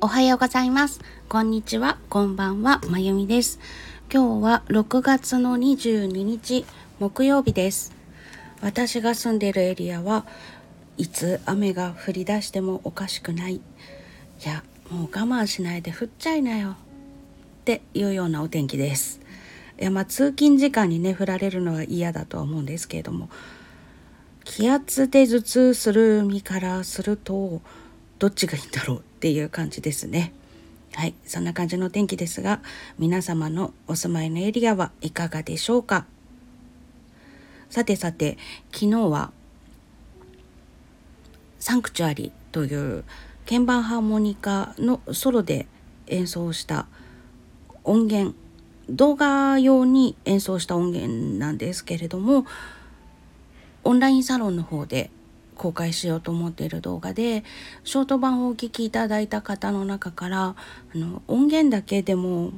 おはようございます。こんにちは、こんばんは、まゆみです。今日は6月の22日、木曜日です。私が住んでいるエリアはいつ雨が降り出してもおかしくない。いや、もう我慢しないで降っちゃいなよ。っていうようなお天気です。いや、まあ通勤時間にね、降られるのは嫌だとは思うんですけれども、気圧で頭痛する身からすると、どっちがいいんだろうっていう感じですね。はい、そんな感じの天気ですが、皆様のお住まいのエリアはいかがでしょうか？さてさて、昨日はサンクチュアリという鍵盤ハーモニカのソロで演奏した音源動画用に演奏した音源なんですけれどもオンラインサロンの方で公開しようと思っている動画でショート版をお聴きいただいた方の中からあの音源だけでも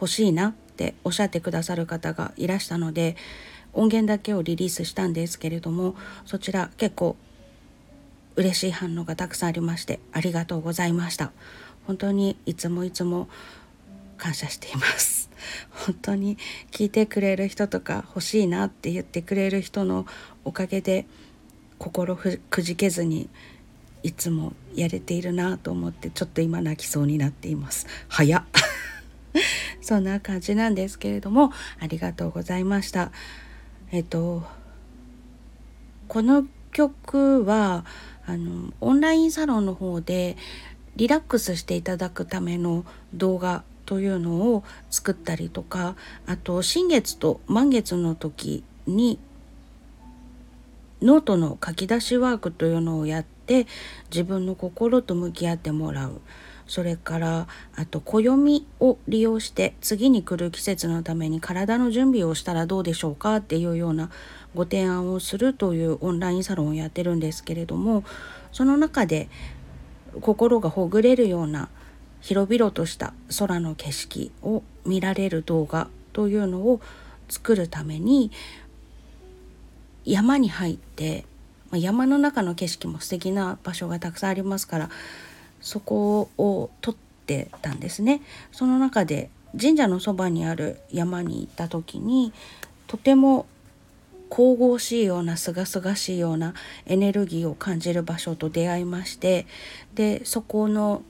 欲しいなっておっしゃってくださる方がいらしたので音源だけをリリースしたんですけれどもそちら結構嬉しい反応がたくさんありましてありがとうございました。本当にいつもいつも感謝しています。本当に聞いてくれる人とか欲しいなって言ってくれる人のおかげで心くじけずにいつもやれているなと思ってちょっと今泣きそうになっています。早っ。そんな感じなんですけれどもありがとうございました。えっとこの曲はあのオンラインサロンの方でリラックスしていただくための動画というのを作ったりとかあと新月と満月の時にノートの書き出しワークというのをやって自分の心と向き合ってもらう。それからあと暦を利用して次に来る季節のために体の準備をしたらどうでしょうか？っていうようなご提案をするというオンラインサロンをやってるんですけれどもその中で心がほぐれるような広々とした空の景色を見られる動画というのを作るために山に入ってま山の中の景色も素敵な場所がたくさんありますからそこを撮ってたんですね。その中で神社のそばにある山に行った時にとても神々しいような清々しいようなエネルギーを感じる場所と出会いましてでそこの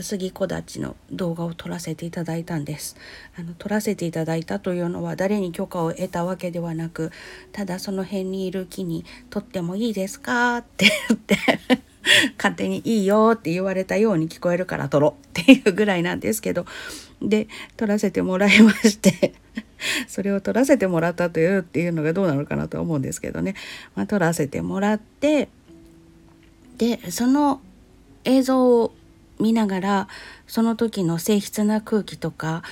杉木立の動画を撮らせていただいたんですあの撮らせていただいたというのは誰に許可を得たわけではなくただその辺にいる木に「撮ってもいいですか?」って言って 勝手に「いいよ」って言われたように聞こえるから撮ろうっていうぐらいなんですけどで撮らせてもらいまして それを撮らせてもらったというっていうのがどうなのかなと思うんですけどね、まあ、撮らせてもらってでその映像を見ながらその時の静筆な空気とか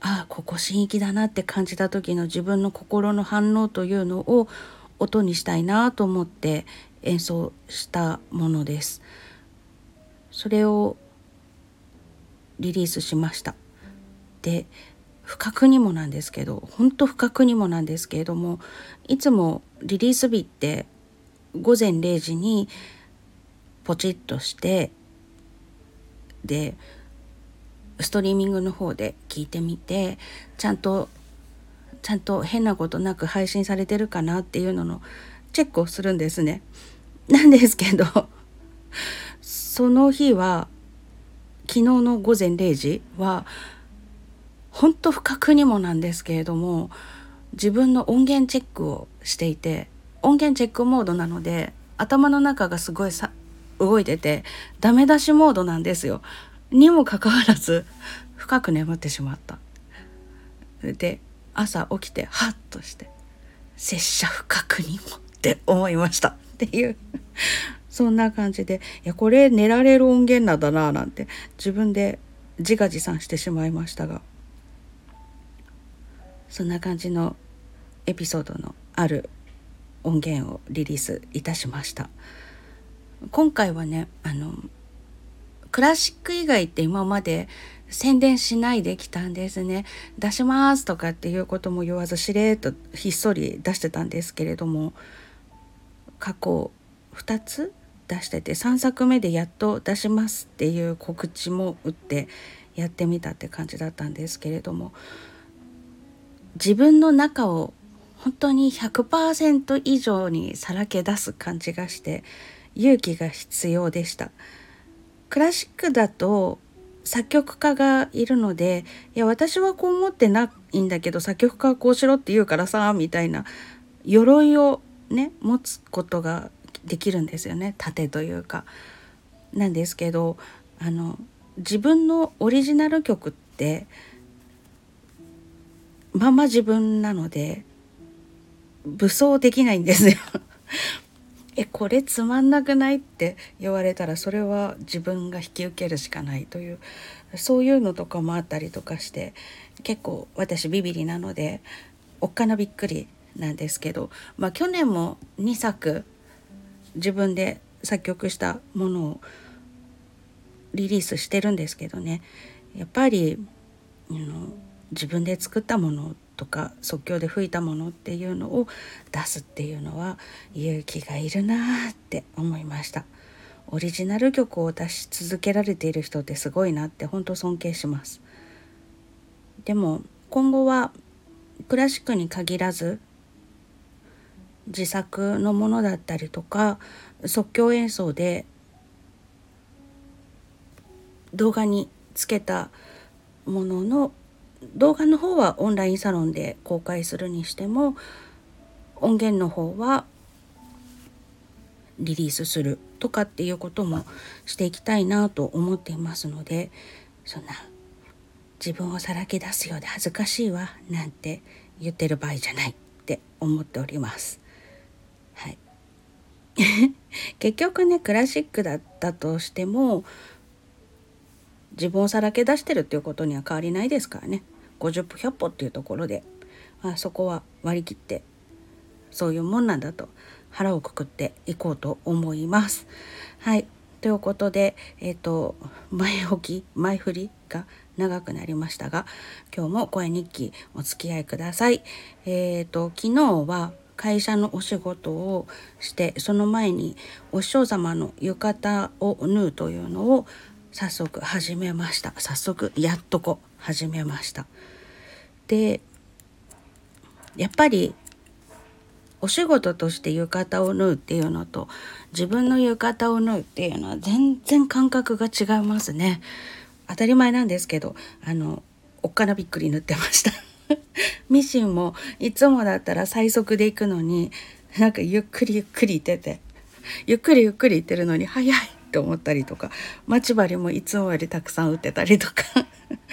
ああここ神域だなって感じた時の自分の心の反応というのを音にしたいなと思って演奏したものです。それをリリースしました。で不覚にもなんですけど本当不覚にもなんですけれどもいつもリリース日って午前0時にポチッとしてでストリーミングの方で聞いてみてちゃんとちゃんと変なことなく配信されてるかなっていうののチェックをするんですね。なんですけどその日は昨日の午前0時は本当不覚にもなんですけれども自分の音源チェックをしていて音源チェックモードなので頭の中がすごいさ動いててダメ出しモードなんですよ。にもかかわらず深く眠ってしまった。で朝起きてハッとして「拙者不覚にも」って思いましたっていうそんな感じでいやこれ寝られる音源なんだななんて自分で自画自賛してしまいましたがそんな感じのエピソードのある音源をリリースいたしました。今回はねあのクラシック以外って今まで宣伝しないできたんですね。出しますとかっていうことも言わずしれっとひっそり出してたんですけれども過去2つ出してて3作目でやっと出しますっていう告知も打ってやってみたって感じだったんですけれども自分の中を本当に100%以上にさらけ出す感じがして勇気が必要でした。クラシックだと作曲家がいるのでいや私はこう思ってないんだけど作曲家はこうしろって言うからさみたいな鎧をね持つことができるんですよね。盾というか。なんですけどあの自分のオリジナル曲ってまま自分なので武装できないんですよ。えこれつまんなくない？って言われたらそれは自分が引き受けるしかないというそういうのとかもあったりとかして結構私ビビリなのでおっかなびっくりなんですけど、まあ、去年も2作自分で作曲したものをリリースしてるんですけどね。やっぱりうん自分で作ったものとか即興で吹いたものっていうのを出すっていうのは勇気がいるなって思いました。オリジナル曲を出し続けられている人ってすごいなって本当尊敬します。でも今後はクラシックに限らず自作のものだったりとか即興演奏で動画につけたものの動画の方はオンラインサロンで公開するにしても音源の方はリリースするとかっていうこともしていきたいなと思っていますのでそんな自分をさらけ出すようで恥ずかしいわなんて言ってる場合じゃないって思っております。はい、結局ねクラシックだったとしても自分をさらけ出してるっていうことには変わりないですからね50歩100歩っていうところで、まあ、そこは割り切ってそういうもんなんだと腹をくくっていこうと思います。はいということで、えっ、ー、と前置き前振りが長くなりましたが今日も声日記お付き合いください。えっ、ー、と昨日は会社のお仕事をしてその前にお師匠様の浴衣を縫うというのを早速始めました。早速やっとこ始めました。でやっぱりお仕事として浴衣を縫うっていうのと自分の浴衣を縫うっていうのは全然感覚が違いますね。当たり前なんですけどあのおっかなびっくり縫ってました。ミシンもいつもだったら最速で行くのになんかゆっくりゆっくり行っててゆっくりゆっくり行ってるのに早い。って思ったりとか待ち針もいつもよりたくさん打ってたりとか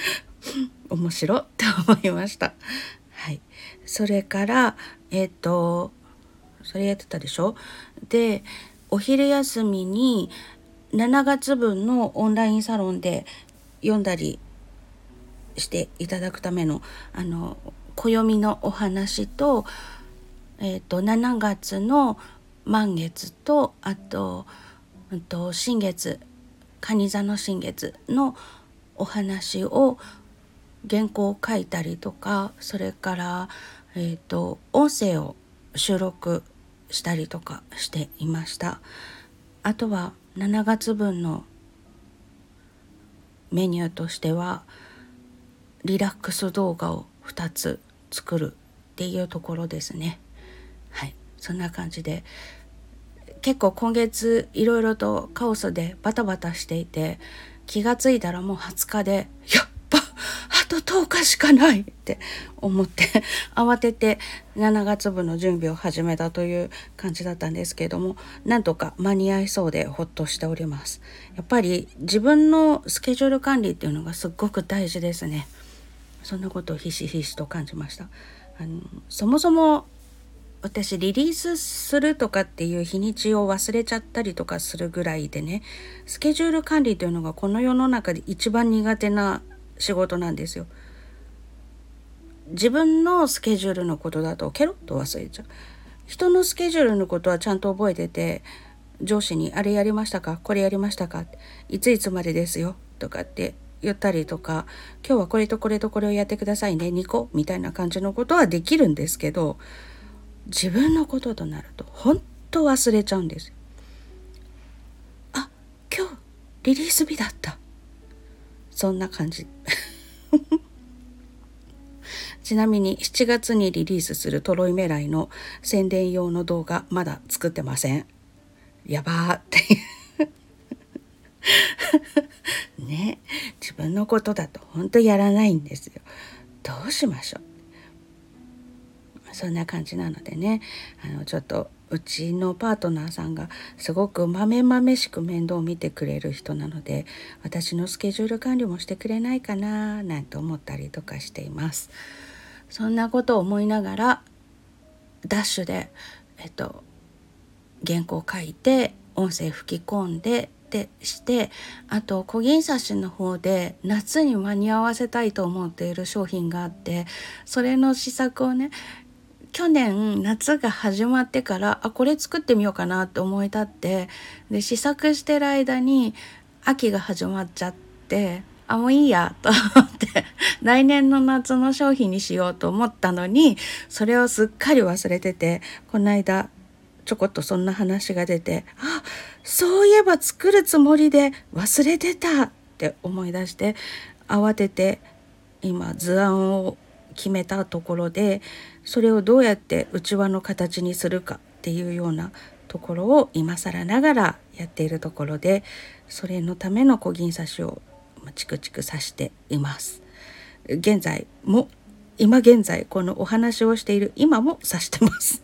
面白って思いました。はい、それからえっ、ー、とそれやってたでしょ？でお昼休みに7月分のオンラインサロンで読んだりしていただくためのあの暦のお話と,、えーと、7月の満月とあと,、と、新月蟹座の新月のお話を原稿を書いたりとかそれから、えーと音声を収録したりとかしていました。あとは7月分のメニューとしてはリラックス動画を2つ作るっていうところですね。はい。そんな感じで結構今月いろいろとカオスでバタバタしていて気がついたらもう20日でやっぱあと10日しかないって思って 慌てて7月分の準備を始めたという感じだったんですけれどもなんとか間に合いそうでほっとしております。やっぱり自分のスケジュール管理っていうのがすっごく大事ですね。そんなことをひしひしと感じました。あのそもそも私リリースするとかっていう日にちを忘れちゃったりとかするぐらいでねスケジュール管理というのがこの世の中で一番苦手な仕事なんですよ。自分のスケジュールのことだとケロッと忘れちゃう。人のスケジュールのことはちゃんと覚えてて上司に「あれやりましたか？これやりましたか?」いついつまでですよ」とかって言ったりとか今日はこれとこれとこれをやってくださいね2個みたいな感じのことはできるんですけど自分のこととなると本当忘れちゃうんですあ今日リリース日だった。そんな感じ。ちなみに7月にリリースするトロイメライの宣伝用の動画まだ作ってません。やばーって。ね自分のことだと本当やらないんですよ。どうしましょう。そんな感じなのでね。あのちょっとうちのパートナーさんがすごくまめまめしく面倒を見てくれる人なので私のスケジュール管理もしてくれないかななんて思ったりとかしています。そんなことを思いながらダッシュでえっと原稿書いて音声吹き込んででしてあと小銀刺しの方で夏に間に合わせたいと思っている商品があってそれの試作をね去年夏が始まってからあこれ作ってみようかなって思い立ってで試作してる間に秋が始まっちゃってあもういいや と思って来年の夏の商品にしようと思ったのにそれをすっかり忘れててこの間ちょこっとそんな話が出てあそういえば作るつもりで忘れてたって思い出して慌てて今図案を決めたところでそれをどうやってうちわの形にするかっていうようなところを今更ながらやっているところでそれのための小銀刺しをチクチク刺しています。現在も今現在このお話をしている今も刺してます。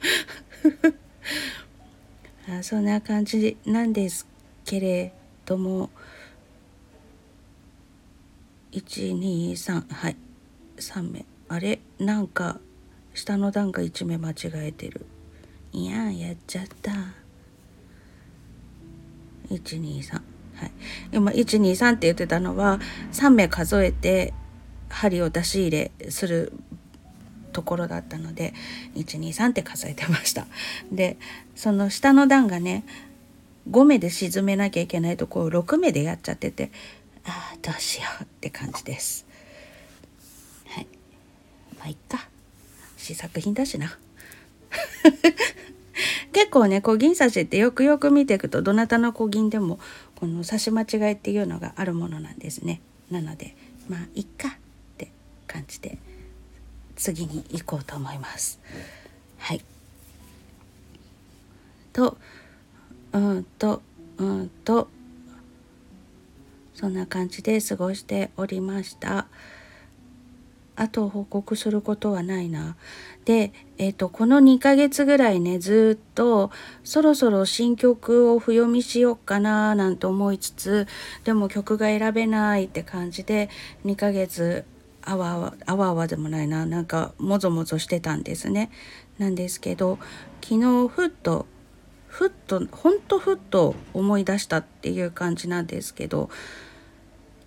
あそんな感じなんですけれども。123はい。3目あれ？なんか下の段が1目間違えてる。いややっちゃった。123はい。今123って言ってたのは3目数えて針を出し入れするところだったので123って数えてました。でその下の段がね5目で沈めなきゃいけないとこを6目でやっちゃっててああどうしようって感じです。まあいっか。試作品だしな。結構ね小銀刺しってよくよく見ていくとどなたの小銀でもこの刺し間違いっていうのがあるものなんですね。なのでまあいっか。って感じで次に行こうと思います。はい。とうんとうんとそんな感じで過ごしておりました。あと報告することはないなで、えーと、この2ヶ月ぐらいねずっとそろそろ新曲を譜読みしようかななんて思いつつでも曲が選べないって感じで2ヶ月あわあわあわあわでもないななんかもぞもぞしてたんですね。なんですけど昨日ふっとふっとほんとふっと思い出したっていう感じなんですけど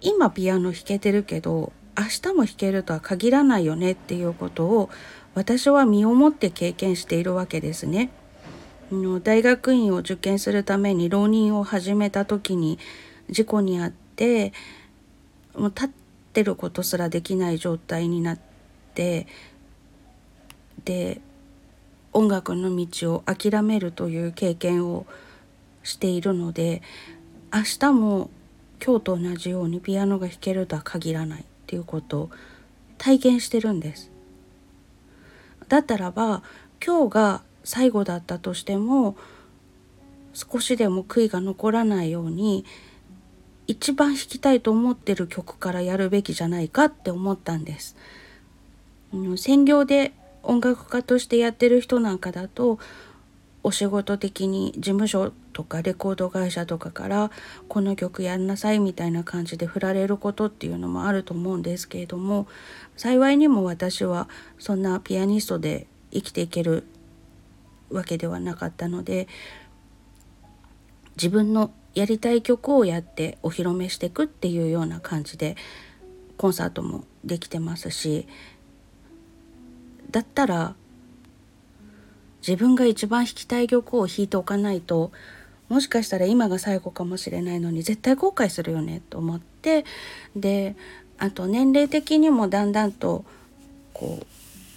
今ピアノ弾けてるけど明日も弾けるとは限らないよねっていうことを私は身をもって経験しているわけですね。大学院を受験するために浪人を始めた時に事故に遭ってもう立ってることすらできない状態になってで音楽の道を諦めるという経験をしているので明日も今日と同じようにピアノが弾けるとは限らないっていうことを体験してるんです。だったらば今日が最後だったとしても少しでも悔いが残らないように一番弾きたいと思ってる曲からやるべきじゃないかって思ったんです。専業で音楽家としてやってる人なんかだとお仕事的に事務所とかレコード会社とかからこの曲やんなさいみたいな感じで振られることっていうのもあると思うんですけれども幸いにも私はそんなピアニストで生きていけるわけではなかったので自分のやりたい曲をやってお披露目していくっていうような感じでコンサートもできてますしだったら自分が一番弾きたい曲を弾いておかないともしかしたら今が最後かもしれないのに絶対後悔するよねと思ってであと年齢的にもだんだんとこ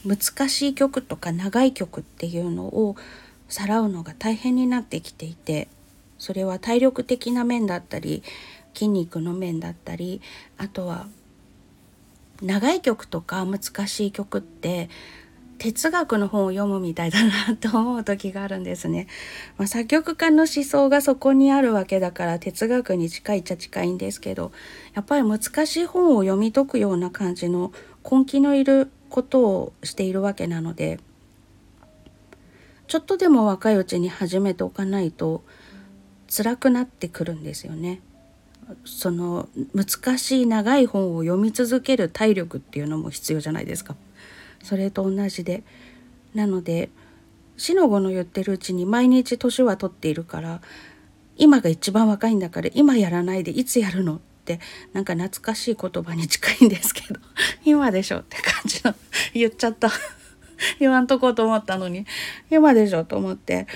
う難しい曲とか長い曲っていうのをさらうのが大変になってきていてそれは体力的な面だったり筋肉の面だったりあとは長い曲とか難しい曲って哲学の本を読むみたいだなと思う時があるんですね。まあ、作曲家の思想がそこにあるわけだから哲学に近いっちゃ近いんですけどやっぱり難しい本を読み解くような感じの根気のいることをしているわけなのでちょっとでも若いうちに始めておかないと辛くなってくるんですよね。その難しい長い本を読み続ける体力っていうのも必要じゃないですか。それと同じで。なのでしのごの言ってるうちに毎日年は取っているから今が一番若いんだから今やらないでいつやるのってなんか懐かしい言葉に近いんですけど 今でしょって感じの言っちゃった。言わんとこうと思ったのに。今でしょと思って。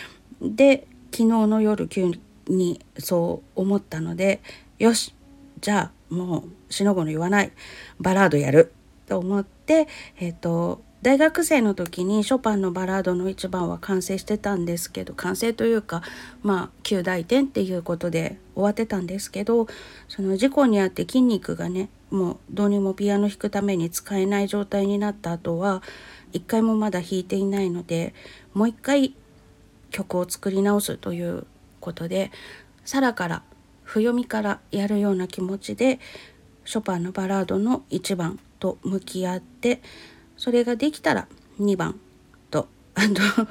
で昨日の夜急にそう思ったのでよしじゃあもうしのごの言わない。バラードやる。と思って、えーと、大学生の時にショパンのバラードの一番は完成してたんですけど完成というかまあ9大点っていうことで終わってたんですけどその事故にあって筋肉がねもうどうにもピアノ弾くために使えない状態になった後は一回もまだ弾いていないのでもう一回曲を作り直すということでサラから譜読みからやるような気持ちでショパンのバラードの1番と向き合ってそれができたら2番とあの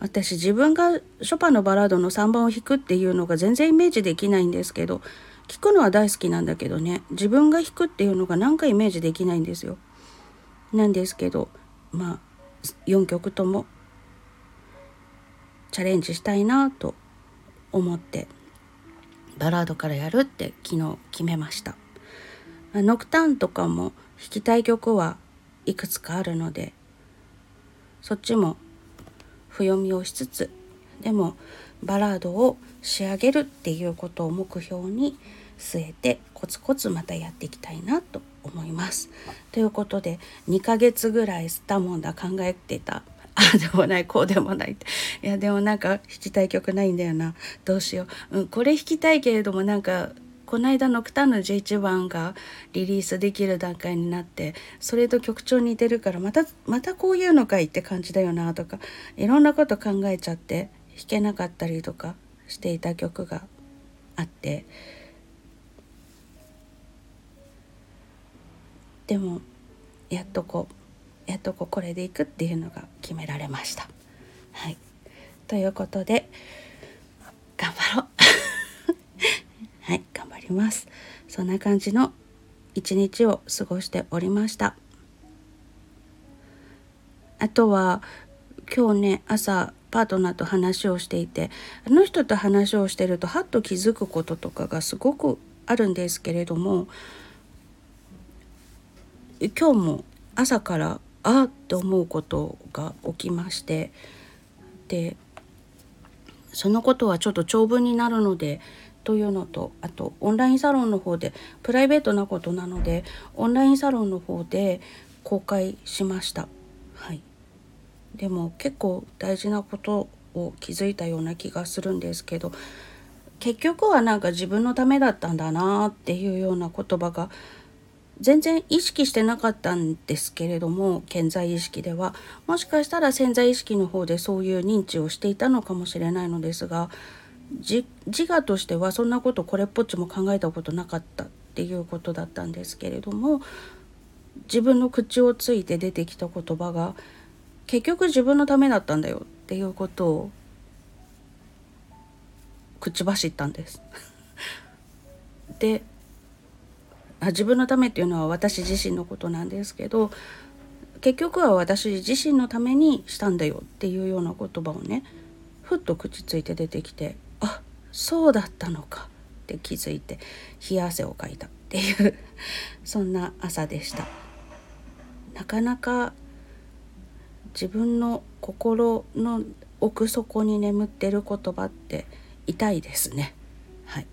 私自分がショパンのバラードの3番を弾くっていうのが全然イメージできないんですけど聞くのは大好きなんだけどね自分が弾くっていうのがなんかイメージできないんですよ。なんですけどまあ4曲ともチャレンジしたいなと思ってバラードからやるって昨日決めました。ノクターンとかも弾きたい曲はいくつかあるのでそっちも譜読みをしつつでもバラードを仕上げるっていうことを目標に据えてコツコツまたやっていきたいなと思います。ということで2ヶ月ぐらいスタモンだ考えてた。ああでもない。こうでもないって。いやでもなんか弾きたい曲ないんだよな。どうしよう、うん、これ弾きたいけれどもなんかこの間のクタンの11番がリリースできる段階になってそれと曲調似てるからまたまたこういうのかいって感じだよなとかいろんなこと考えちゃって弾けなかったりとかしていた曲があって。でもやっとこうやっとこうこれでいくっていうのが決められました。はい、ということで頑張ろう。はい頑張ります。そんな感じの一日を過ごしておりました。あとは今日ね朝パートナーと話をしていてあの人と話をしてるとはっと気づくこととかがすごくあるんですけれども今日も朝からああって思うことが起きましてでそのことはちょっと長文になるのでというのとあとオンラインサロンの方でプライベートなことなのでオンラインサロンの方で公開しました。はい、でも結構大事なことを気づいたような気がするんですけど結局はなんか自分のためだったんだなっていうような言葉が全然意識してなかったんですけれども健在意識ではもしかしたら潜在意識の方でそういう認知をしていたのかもしれないのですが自我としてはそんなことこれっぽっちも考えたことなかったっていうことだったんですけれども自分の口をついて出てきた言葉が結局自分のためだったんだよっていうことを口走ったんです。であ自分のためっていうのは私自身のことなんですけど結局は私自身のためにしたんだよっていうような言葉をねふっと口ついて出てきてそうだったのかって気づいて冷や汗をかいたっていうそんな朝でした。なかなか自分の心の奥底に眠ってる言葉って痛いですね。はい。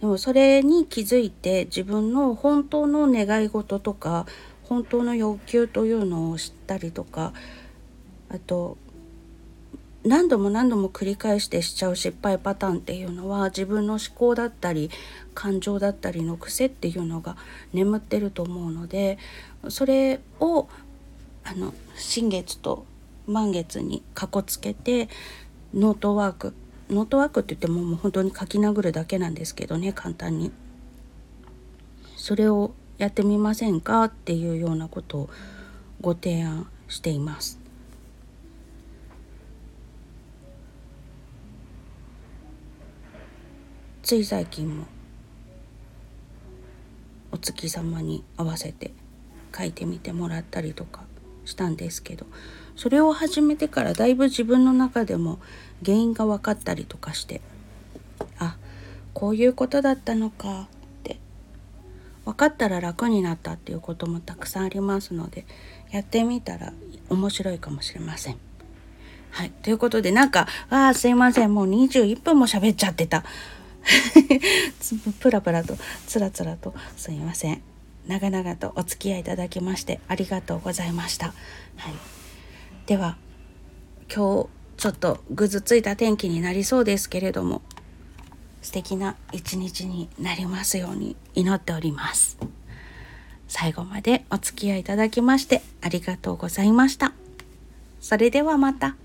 でもそれに気づいて自分の本当の願い事とか本当の欲求というのを知ったりとかあと何度も何度も繰り返してしちゃう失敗パターンっていうのは自分の思考だったり感情だったりの癖っていうのが眠ってると思うのでそれをあの新月と満月にかこつけてノートワークノートワークって言ってももう本当に書き殴るだけなんですけどね簡単にそれをやってみませんかっていうようなことをご提案しています。つい最近もお月様に合わせて書いてみてもらったりとかしたんですけどそれを始めてからだいぶ自分の中でも原因が分かったりとかしてあこういうことだったのかって分かったら楽になったっていうこともたくさんありますのでやってみたら面白いかもしれません。はい。ということで、なんか、ああ、すいません。もう21分も喋っちゃってた。プラプラとつらつらとすみません。長々とお付き合いいただきましてありがとうございました、はい、では今日ちょっとぐずついた天気になりそうですけれども素敵な一日になりますように祈っております。最後までお付き合いいただきましてありがとうございました。それではまた。